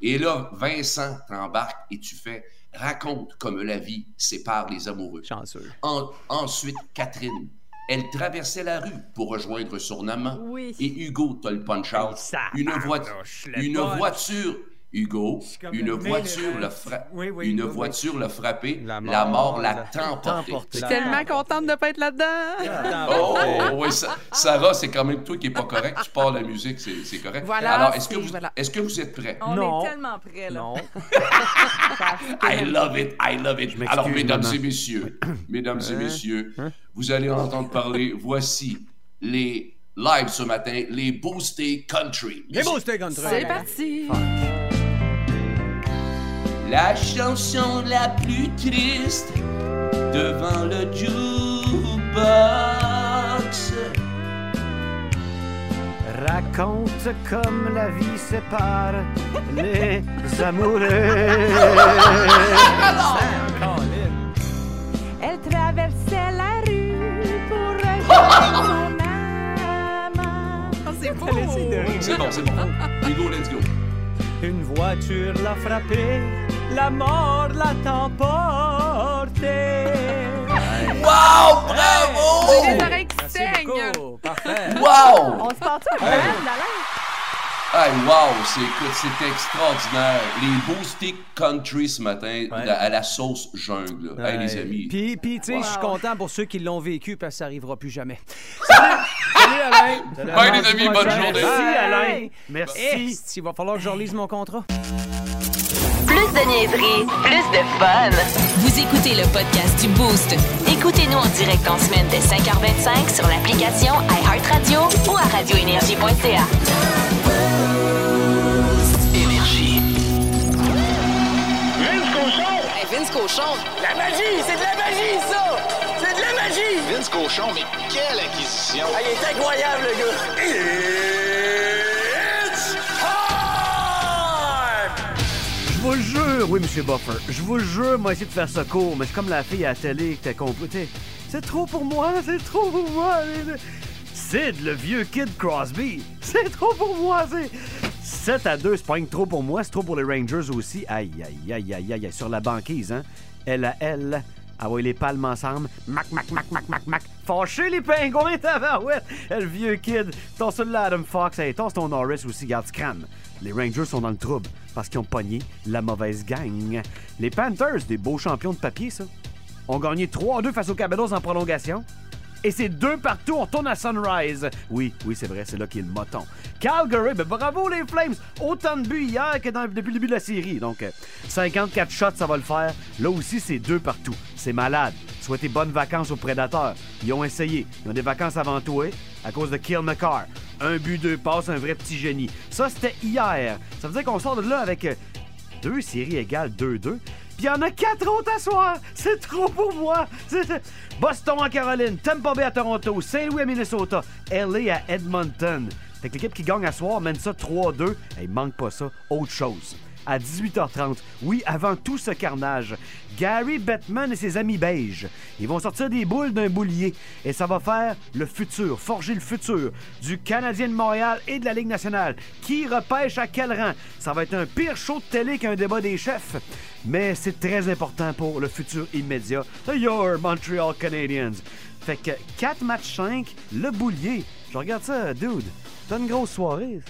Et là, Vincent t'embarque et tu fais raconte comme la vie sépare les amoureux. Chanceux. En- ensuite, Catherine. Elle traversait la rue pour rejoindre son amant. Oui. Et Hugo, t'as le punch-out. Ça Une, voiture. Hugo, une voiture l'a event. fra- Oui, oui, une oui, oui. voiture l'a frappé. La La mort mort l'a temporté. Je suis tellement contente de ne pas être là-dedans. Oh, oui, Sa- Sarah, c'est quand même toi qui n'es pas correct. Tu pars la musique, c'est correct. Voilà, Alors, est-ce que, vous, voilà. que vous êtes prêts? On Non. est tellement près, là. Non. I love it, I love it. Alors, mesdames et messieurs, mesdames et messieurs, vous allez entendre parler. Voici les lives ce matin, les boostés country. Les steaks country. C'est parti. La chanson la plus triste devant le jukebox. Raconte comme la vie sépare les amoureux. Elle traversait la rue pour rejoindre son amant. Oh, c'est beau. C'est bon, c'est bon. Hugo, let's go. Une voiture l'a frappé, la mort l'a emporté. Wow, bravo! J'ai les oreilles qui Merci saignent. Parfait. Wow! On se un band, Alain? Hey, wow, c'est extraordinaire. Les boostés country ce matin à la sauce jungle. Hey, les amis. Puis, puis tu sais, je suis content pour ceux qui l'ont vécu parce que ça arrivera plus jamais. Salut, Alain! Bye, les amis, bonne journée. Merci, Bye. Alain. Merci. Eh, Il va falloir que je relise mon contrat. Plus de niaiserie, plus de fun. Vous écoutez le podcast du Boost. Écoutez-nous en direct en semaine dès 5h25 sur l'application iHeartRadio ou à radioénergie.ca. Énergie. Hey, Vince Cochon, La magie! C'est de la magie, ça! Cochon, mais quelle acquisition! Ah, il est incroyable, le gars! It's time! Je vous le jure, oui, Monsieur Buffer. Je vous le jure, moi, essayer de faire ça court, mais c'est comme la fille à la télé que t'as compris. C'est trop pour moi, c'est trop pour moi. Sid, le vieux Kid Crosby, c'est trop pour moi. C'est 7 à 2, c'est pas trop pour moi, c'est trop pour les Rangers aussi. Aïe, aïe, aïe, aïe, aïe, aïe, sur la banquise, hein. Elle à elle. Ah ouais, les palmes ensemble. Mac, mac, mac, mac, mac, mac. Fâché les pingouins, tabarouette. Le vieux kid. Ton seul là, Adam Fox. Hey, ton ton Norris aussi, garde crâne. Les Rangers sont dans le trouble parce qu'ils ont pogné la mauvaise gang. Les Panthers, des beaux champions de papier, ça, ont gagné 3-2 face aux Caballos en prolongation. Et c'est deux partout, on tourne à Sunrise. Oui, oui, c'est vrai, c'est là qu'il a le moton. Calgary, ben bravo les Flames! Autant de buts hier que depuis le début de la série. Donc, euh, 54 shots, ça va le faire. Là aussi, c'est deux partout. C'est malade. Souhaitez bonnes vacances aux prédateurs. Ils ont essayé. Ils ont des vacances avant toi à cause de Kill McCarr. Un but, deux passes, un vrai petit génie. Ça, c'était hier. Ça veut dire qu'on sort de là avec euh, deux séries égales 2-2. Puis il y en a quatre autres à soir. C'est trop pour moi. Boston en Caroline, Tampa Bay à Toronto, Saint-Louis à Minnesota, LA à Edmonton. Fait que l'équipe qui gagne à soir mène ça 3-2. Et il manque pas ça. Autre chose. À 18h30, oui, avant tout ce carnage, Gary Bettman et ses amis beiges, ils vont sortir des boules d'un boulier et ça va faire le futur, forger le futur du Canadien de Montréal et de la Ligue nationale. Qui repêche à quel rang? Ça va être un pire show de télé qu'un débat des chefs. Mais c'est très important pour le futur immédiat de Your Montreal Canadiens. Fait que 4 matchs 5, le boulier. Je regarde ça, dude. C'est une grosse soirée.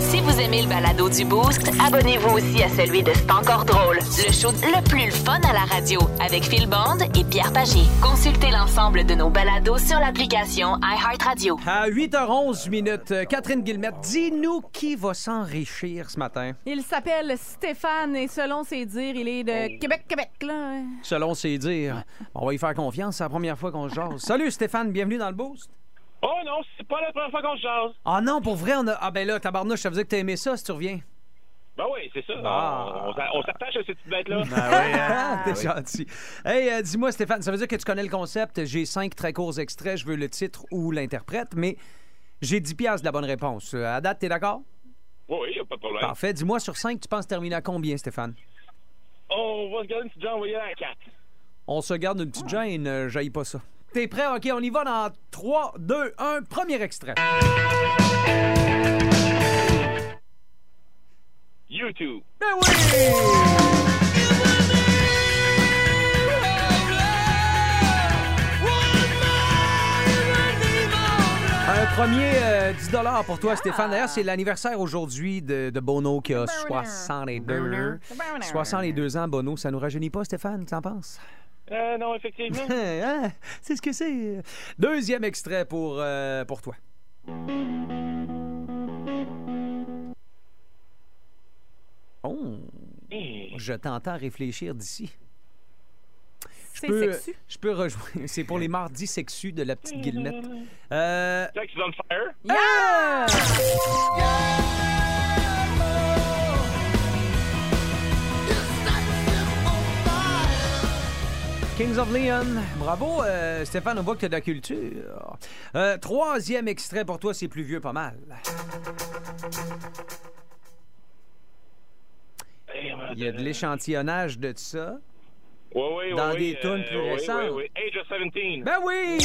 Si vous aimez le balado du Boost, abonnez-vous aussi à celui de C'est encore drôle. Le show le plus fun à la radio avec Phil Bond et Pierre Pagé. Consultez l'ensemble de nos balados sur l'application iHeartRadio. À 8h11 minutes, euh, Catherine Guillemette, dis-nous qui va s'enrichir ce matin. Il s'appelle Stéphane et selon ses dires, il est de Québec, Québec, là. Selon ses dires. On va y faire confiance, c'est la première fois qu'on se jase. Salut Stéphane, bienvenue dans le Boost. Oh non, c'est pas la première fois qu'on se jase. Ah non, pour vrai, on a. Ah ben là, tabarnouche, ça veut dire que t'as aimé ça si tu reviens. Ben oui, c'est ça. Ah. On, on s'a- on s'attache à cette petite bête-là. Ah, T'es gentil. Hey, euh, dis-moi, Stéphane, ça veut dire que tu connais le concept. J'ai cinq très courts extraits. Je veux le titre ou l'interprète, mais j'ai 10 piastres de la bonne réponse. Euh, À date, t'es d'accord? Oui, oui, y a pas de problème. Parfait. Dis-moi, sur 5, tu penses terminer à combien, Stéphane? On va se garder une petite jambe, on va y aller à 4. On se garde une petite gêne, euh, j'haïs pas ça. T'es prêt? OK, on y va dans 3, 2, 1. Premier extrait. YouTube. Ben oui! Un premier euh, 10 pour toi, Stéphane. D'ailleurs, c'est l'anniversaire aujourd'hui de, de Bono qui a 62. 62 ans, Bono. Ça nous rajeunit pas, Stéphane? Tu en penses? Euh, non, effectivement. Hein? C'est ce que c'est. Deuxième extrait pour, euh, pour toi. Oh! Je t'entends réfléchir d'ici. Je C'est peux, sexu. je peux rejoindre. C'est pour les mardis sexus de la petite guillemette. Euh, Sex is on fire. Yeah! Kings of Leon. Bravo, euh, Stéphane, on voit que tu as de la culture. Euh, troisième extrait pour toi, c'est plus vieux pas mal. Il y a de l'échantillonnage de ça. Oui, oui, Dans oui, des oui, tunes plus récentes. Oui, oui, Age of 17. Ben oui!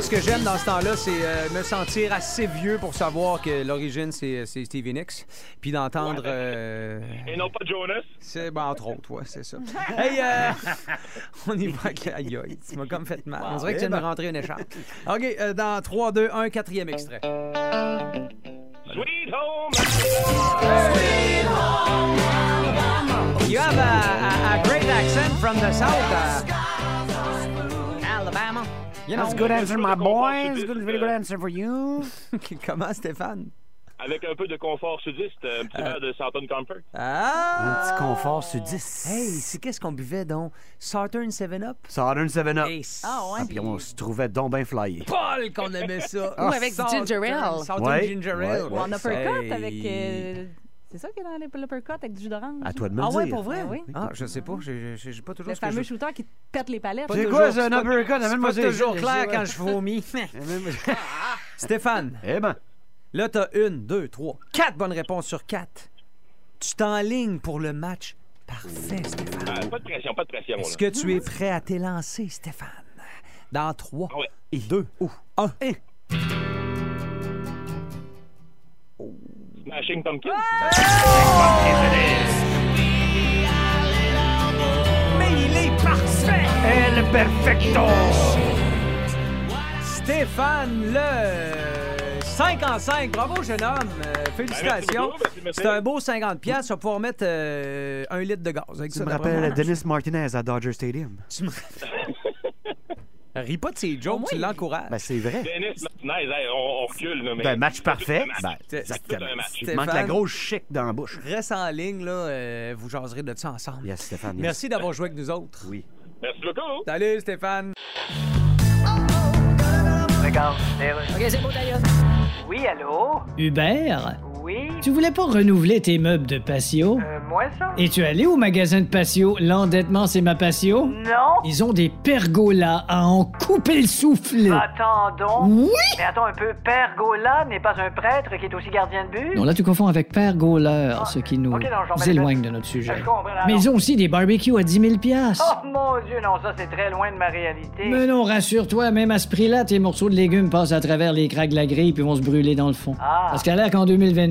Moi, ce que j'aime dans ce temps-là, c'est euh, me sentir assez vieux pour savoir que l'origine, c'est c'est Stevie Nicks. Puis d'entendre. euh, Et non pas Jonas. c'est, ben, entre autres, ouais, c'est ça. hey, euh, on y va avec. Aïe, aïe, tu m'as comme fait mal. On dirait que tu viens de me rentrer une écharpe. OK, euh, dans 3, 2, 1, quatrième extrait. Sweet Home. You have a, a, a great accent from the south, uh. You know. That's a good answer, my boy. It's a good, very good answer for you. Comment, Stéphane? Avec un peu de confort sudiste, un petit verre de Southern Comfort. Ah! Un petit confort sudiste. Hey, c'est qu'est-ce qu'on buvait donc? Southern 7-Up? Southern 7-Up. Hey, Ah ouais. Ah, puis on se trouvait donc bien flyé. Paul qu'on aimait ça. Ou avec Southern- ginger ale. Southern Ouais, ginger ale. ouais. En uppercut Hey. avec. euh, C'est ça qui est dans l'uppercut avec du jus d'orange? À toi de me Ah le ouais, dire. pour vrai? Ben oui. Ah, je sais pas. J'ai j'ai- j'ai pas toujours Le ce que fameux je... shooter qui te pète les palettes. C'est quoi, c'est un uppercut? Amène-moi C'est toujours clair je sais, quand je vomis. ouais. Stéphane, Eh ben, là, t'as une, deux, trois, quatre bonnes réponses sur quatre. Tu t'enlignes pour le match parfait, Stéphane. Ah, pas de pression, pas de pression. Est-ce que tu es prêt à t'élancer, Stéphane? Dans trois, Ah ouais. et deux, ou un. Smashing Pumpkins. Mais il est parfait! El perfecto! Stéphane le 5 en 5. Bravo, jeune homme. Euh, félicitations. merci. C'est un beau 50 pièces. Tu vas pouvoir mettre euh, un litre de gaz avec Tu ça. me rappelles moi. Dennis Martinez à Dodger Stadium. Tu me- Ris pas de ses jokes, tu l'encourages. Ben, c'est vrai. Dennis Martinez, hey, on, on recule. Là, mais Ben, match parfait. C'est tout un Ben, match. C'est exactement. Il te manque la grosse chic dans la bouche. Reste en ligne, là. euh, vous jaserez de ça ensemble. Yes, Stéphane. yes. Merci d'avoir joué avec nous autres. Oui. Merci beaucoup. Salut, Stéphane. OK, c'est beau, d'ailleurs. Oui, allô? Hubert, Oui? tu voulais pas renouveler tes meubles de patio? Euh, moi, ça? Es-tu allé au magasin de patio L'endettement, c'est ma patio? Non? Ils ont des pergolas à en couper le souffle. Attends donc. Oui? Mais attends un peu, Père Gola n'est pas un prêtre qui est aussi gardien de but? Non, là, tu confonds avec Père Gauleur, ce qui nous ok, non, j'en mets éloigne de notre sujet. Je comprends, là, Mais ils ont aussi des barbecues à 10 000 piastres. Oh mon Dieu, non, ça c'est très loin de ma réalité. Mais non, rassure-toi, même à ce prix-là, tes morceaux de légumes passent à travers les craques de la grille puis vont se brûler dans le fond. Ah. Parce qu'à l'air qu'en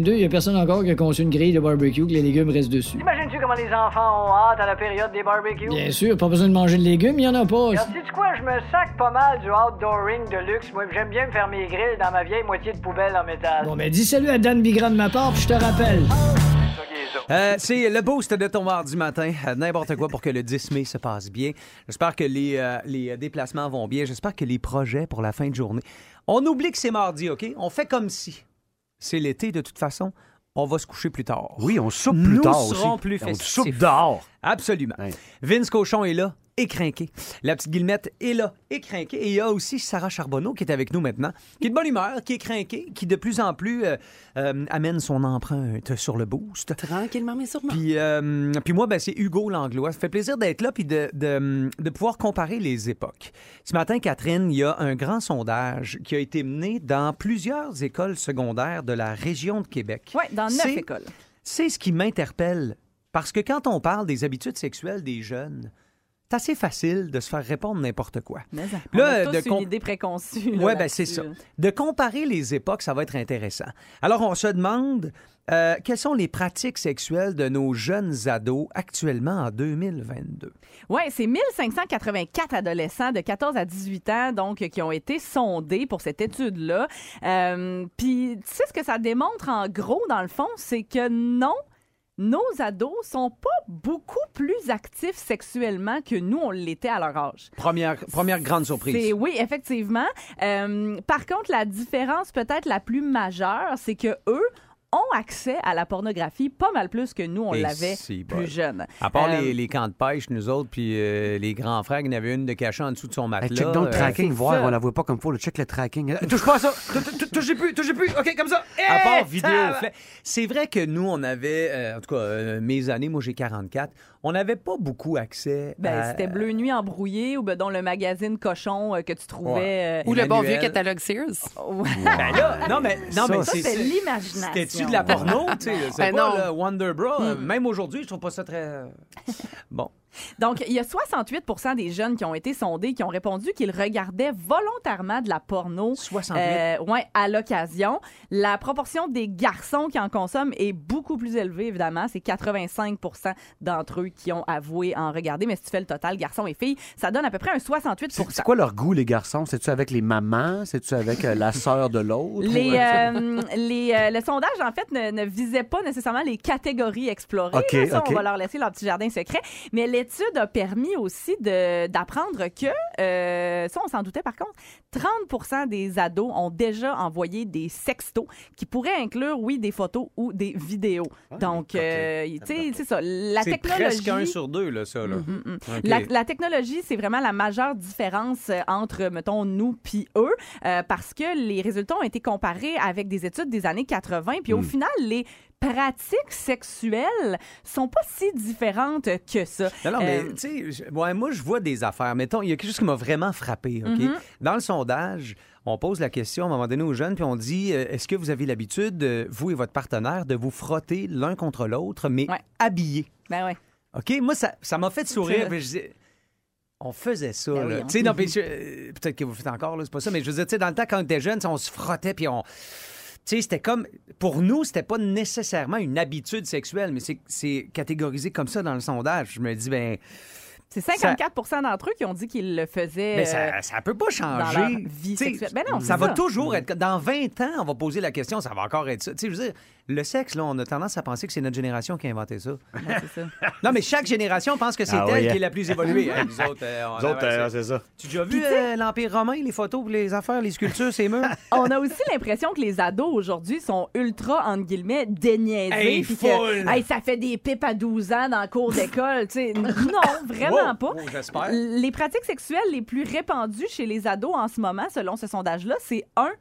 2022, il y a personne encore qui a conçu une grille de barbecue que les légumes restent dessus. T'imagines-tu comment les enfants ont hâte à la période des barbecues? Bien sûr, pas besoin de manger de légumes, il y en a pas. Regarde, sais-tu quoi, je me sac pas mal du outdooring de luxe? Moi, j'aime bien me faire mes grilles dans ma vieille moitié de poubelle en métal. Bon, mais dis salut à Dan Bigra de ma part, puis je te rappelle. Euh, c'est le boost de ton mardi matin. Euh, N'importe quoi pour que le 10 mai se passe bien. J'espère que les, euh, les déplacements vont bien. J'espère que les projets pour la fin de journée. On oublie que c'est mardi, OK? On fait comme si. C'est l'été de toute façon. on va se coucher plus tard. Oui, on soupe plus Nous tard serons aussi. plus On festifs. soupe dehors. Absolument. Vince Cochon est là, écrinqué. La petite Guillemette est là, écrinqué. Et il y a aussi Sarah Charbonneau qui est avec nous maintenant, qui est de bonne humeur, qui est crinquée, qui de plus en plus euh, euh, amène son empreinte sur le boost. Tranquillement, mais sûrement. Puis, euh, puis moi, ben, c'est Hugo Langlois. Ça fait plaisir d'être là puis de, de, de pouvoir comparer les époques. Ce matin, Catherine, il y a un grand sondage qui a été mené dans plusieurs écoles secondaires de la région de Québec. Oui, dans neuf écoles. C'est ce qui m'interpelle. Parce que quand on parle des habitudes sexuelles des jeunes, c'est assez facile de se faire répondre n'importe quoi. Mais ça, Puis on là, a tous de une idée préconçue. là, Oui, ben c'est ça. De comparer les époques, ça va être intéressant. Alors, on se demande euh, quelles sont les pratiques sexuelles de nos jeunes ados actuellement en 2022. Oui, c'est 1584 adolescents de 14 à 18 ans, donc, qui ont été sondés pour cette étude-là. Euh, Puis, tu sais ce que ça démontre en gros, dans le fond, c'est que non, nos ados sont pas beaucoup plus actifs sexuellement que nous, on l'était à leur âge. Première, première grande surprise. Oui, effectivement. Euh, par contre, la différence peut-être la plus majeure, c'est que eux ont accès à la pornographie pas mal plus que nous, on l'avait si, plus jeune. À part Euh, les, les camps de pêche, nous autres, puis euh, les grands frères, il y en avait une de cachée en dessous de son Hey, matelas. check donc le euh, tracking, voir, ça. on la voit pas comme faut. Le check le tracking. Touche pas à ça! Tou- tou- tou- Touchez plus, touchez plus! OK, comme ça! À Hey, part vidéo. C'est vrai que nous, on avait, euh, en tout cas, euh, mes années, moi j'ai 44, on n'avait pas beaucoup accès Ben, à... c'était Bleu Nuit embrouillé ou ben, dans le magazine Cochon euh, que tu trouvais. euh, Ou le bon vieux catalogue Sears. Ben là, non, mais, non, Ça, mais ça, c'est... c'est de la porno? tu sais, C'est Ben pas non. le Wonder Bra. euh, Mm. Même aujourd'hui, je trouve pas ça très... euh, Bon. Donc, il y a 68% des jeunes qui ont été sondés qui ont répondu qu'ils regardaient volontairement de la porno 68? euh, ouais, à l'occasion. La proportion des garçons qui en consomment est beaucoup plus élevée, évidemment. C'est 85 d'entre eux qui ont avoué en regarder. Mais si tu fais le total, garçons et filles, ça donne à peu près un 68 C'est quoi leur goût, les garçons? C'est-tu avec les mamans? C'est-tu avec euh, la sœur de l'autre? Les, euh, euh, les, le sondage, en fait, ne, ne visait pas nécessairement les catégories explorées. OK, là. Ça. On va leur laisser leur petit jardin secret. Mais l'étude a permis aussi d'apprendre que, euh, ça, on s'en doutait par contre, 30% des ados ont déjà envoyé des sextos qui pourraient inclure, oui, des photos ou des vidéos. Donc, euh, tu sais, c'est ça. La c'est technologie... presque un sur deux, là, ça. Là. Mhm, mhm. OK. La, la technologie, c'est vraiment la majeure différence euh, entre, mettons, nous puis eux, euh, parce que les résultats ont été comparés avec des études des années 80, puis au final, les pratiques sexuelles sont pas si différentes que ça. Non, non, mais Euh, tu sais, ouais, moi, je vois des affaires. Mettons, il y a quelque chose qui m'a vraiment frappé. OK? Mhm. Dans le sondage, on pose la question à un moment donné aux jeunes, puis on dit euh, est-ce que vous avez l'habitude, euh, vous et votre partenaire, de vous frotter l'un contre l'autre, mais habillés? Ben ouais. OK? Moi, ça ça m'a fait sourire. Puis je dis, on faisait ça, Ben là. oui, on- non, puis euh, peut-être que vous faites encore, là, c'est pas ça, mais je veux dire, tu sais, dans le temps, quand on était jeune, on se frottait, puis on. Tu sais, c'était comme. Pour nous, c'était pas nécessairement une habitude sexuelle, mais c'est- c'est catégorisé comme ça dans le sondage. Je me dis, ben. C'est 54% d'entre eux qui ont dit qu'ils le faisaient. Mais ça, euh, ça peut pas dans leur changer. vie sexuelle. Ben non, ça c'est va ça. toujours être. Dans 20 ans, on va poser la question, ça va encore être ça. Tu sais, je veux dire, le sexe, là, on a tendance à penser que c'est notre génération qui a inventé ça. Non, mais chaque génération pense que c'est Ah elle oui, qui hein. est la plus évoluée. Hein, nous autres, euh, on Nous autres, euh, c'est ça. Tu as déjà vu euh, l'Empire romain, les photos, les affaires, les sculptures, ces murs? On a aussi l'impression que les ados aujourd'hui sont ultra, entre guillemets, déniaisés. Hey, que, hey, ça fait des pipes à 12 ans dans le cours d'école. tu sais. non, vraiment Wow, pas. wow, j'espère. Les pratiques sexuelles les plus répandues chez les ados en ce moment, selon ce sondage-là, c'est un,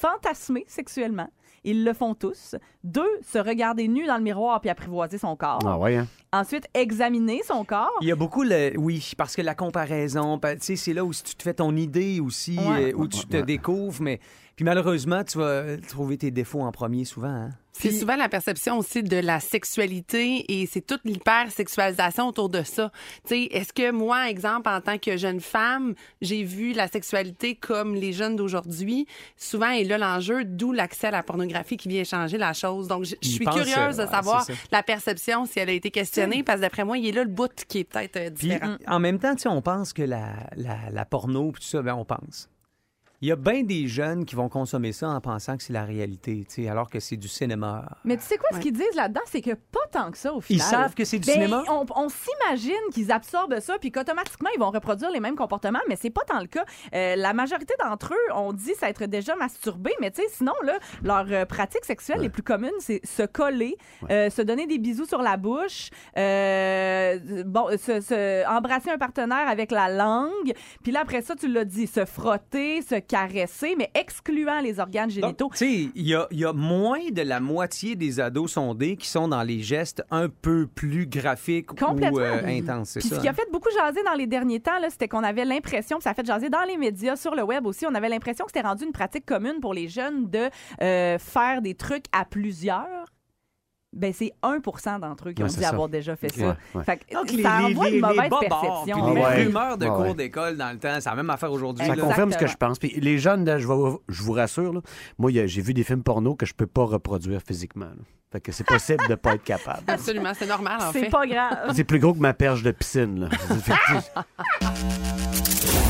fantasmer sexuellement. Ils le font tous. Deux, se regarder nu dans le miroir puis apprivoiser son corps. Ah ouais, hein? Ensuite, examiner son corps. Il y a beaucoup le. Oui, parce que la comparaison, pa- tu sais, c'est là où tu te fais ton idée aussi, Ouais. euh, où tu te découvres, mais. Puis malheureusement, tu vas euh, trouver tes défauts en premier souvent. hein. C'est souvent la perception aussi de la sexualité et c'est toute l'hypersexualisation autour de ça. Tu sais, est-ce que moi, exemple, en tant que jeune femme, j'ai vu la sexualité comme les jeunes d'aujourd'hui? Souvent, et là l'enjeu, d'où l'accès à la pornographie qui vient changer la chose. Donc, je suis curieuse euh, de ouais, savoir la perception, si elle a été questionnée, parce que d'après moi, il est là le bout qui est peut-être euh, Puis différent. en même temps, tu sais, on pense que la, la, la porno, tout ça, ben on pense. Il y a bien des jeunes qui vont consommer ça en pensant que c'est la réalité, tu sais, alors que c'est du cinéma. Mais tu sais quoi, ce qu'ils disent là-dedans, c'est que pas tant que ça au Ils final. savent que c'est du Ben, cinéma? On, on s'imagine qu'ils absorbent ça, puis qu'automatiquement, ils vont reproduire les mêmes comportements, mais c'est pas tant le cas. Euh, la majorité d'entre eux ont dit s'être déjà masturbés, mais tu sais, sinon, là, leurs euh, pratiques sexuelles les plus communes, c'est se coller, euh, se donner des bisous sur la bouche, euh, bon, se, se- embrasser un partenaire avec la langue, puis là, après ça, tu l'as dit, se frotter, se caresser, mais excluant les organes génitaux. Tu sais, il y a, il y a moins de la moitié des ados sondés qui sont dans les gestes un peu plus graphiques ou euh, intenses, c'est Puis ça. ce qui a fait beaucoup jaser dans les derniers temps, c'était qu'on avait l'impression, ça a fait jaser dans les médias, sur le web aussi, on avait l'impression que c'était rendu une pratique commune pour les jeunes de euh, faire des trucs à plusieurs. Ben, c'est 1 d'entre eux qui Ouais, ont dit ça. avoir déjà fait ça. Ouais, ouais. Fait que Donc, ça envoie une mauvaise bobards, perception. puis les Ah ouais. rumeurs de Ah cours ouais. d'école dans le temps, c'est la même affaire aujourd'hui. Ça là. confirme ce que je pense. Puis les jeunes, là, je, vous rassure, là, moi, j'ai vu des films porno que je peux pas reproduire physiquement. là. Fait que c'est possible de pas être capable. Absolument, c'est normal, en fait. C'est pas grave. C'est plus gros que ma perche de piscine. Là.